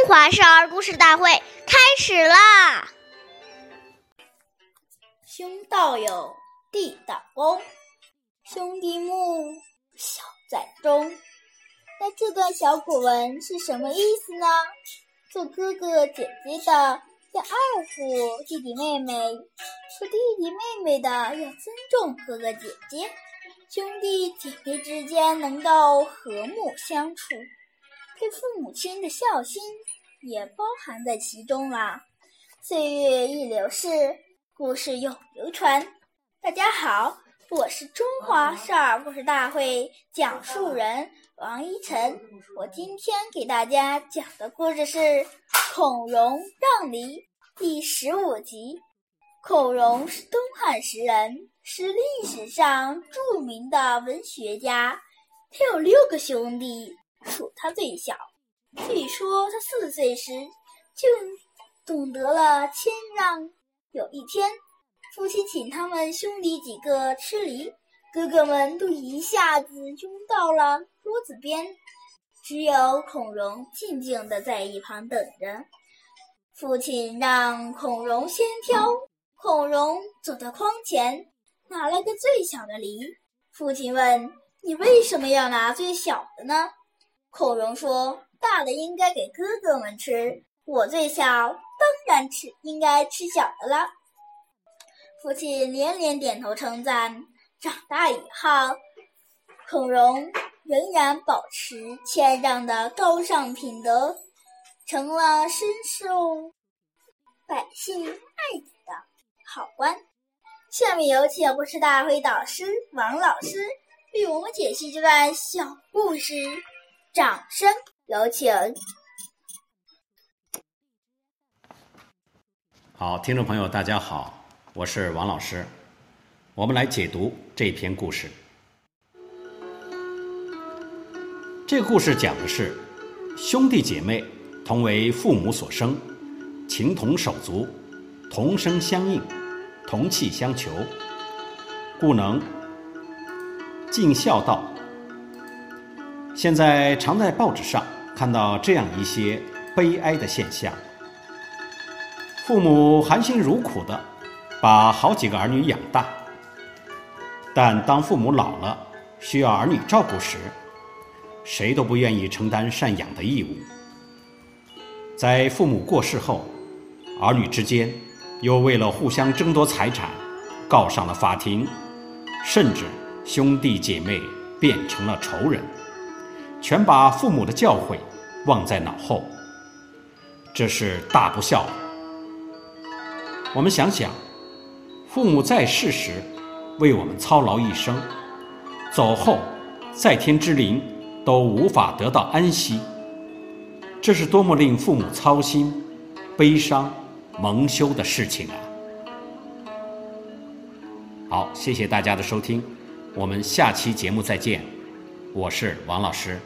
中华少儿故事大会开始啦！兄道友，弟道恭，兄弟睦，小在中。那这段小古文是什么意思呢？做哥哥姐姐的要爱护弟弟妹妹，做弟弟妹妹的要尊重哥哥姐姐，兄弟姐妹之间能够和睦相处。对父母亲的孝心也包含在其中啦。岁月易流逝，故事永流传。大家好，我是中华少儿故事大会讲述人王一晨。我今天给大家讲的故事是《孔融让梨》第十五集。孔融是东汉时人，是历史上著名的文学家。他有六个兄弟。他最小，据说他四岁时就懂得了谦让。有一天，父亲请他们兄弟几个吃梨，哥哥们都一下子拥到了桌子边，只有孔融静静的在一旁等着。父亲让孔融先挑，孔融走到筐前，拿了个最小的梨。父亲问：“你为什么要拿最小的呢？”孔融说：“大的应该给哥哥们吃，我最小，当然吃应该吃小的了。”父亲连连点头称赞。长大以后，孔融仍然保持谦让的高尚品德，成了深受百姓爱戴的好官。下面有请故事大会导师王老师为我们解析这段小故事。掌声有请。好，听众朋友，大家好，我是王老师。我们来解读这篇故事。这故事讲的是兄弟姐妹同为父母所生，情同手足，同声相应，同气相求，故能尽孝道。现在常在报纸上看到这样一些悲哀的现象：父母含辛茹苦的把好几个儿女养大，但当父母老了需要儿女照顾时，谁都不愿意承担赡养的义务。在父母过世后，儿女之间又为了互相争夺财产，告上了法庭，甚至兄弟姐妹变成了仇人。全把父母的教诲忘在脑后，这是大不孝。我们想想，父母在世时为我们操劳一生，走后在天之灵都无法得到安息，这是多么令父母操心、悲伤、蒙羞的事情啊！好，谢谢大家的收听，我们下期节目再见。我是王老师。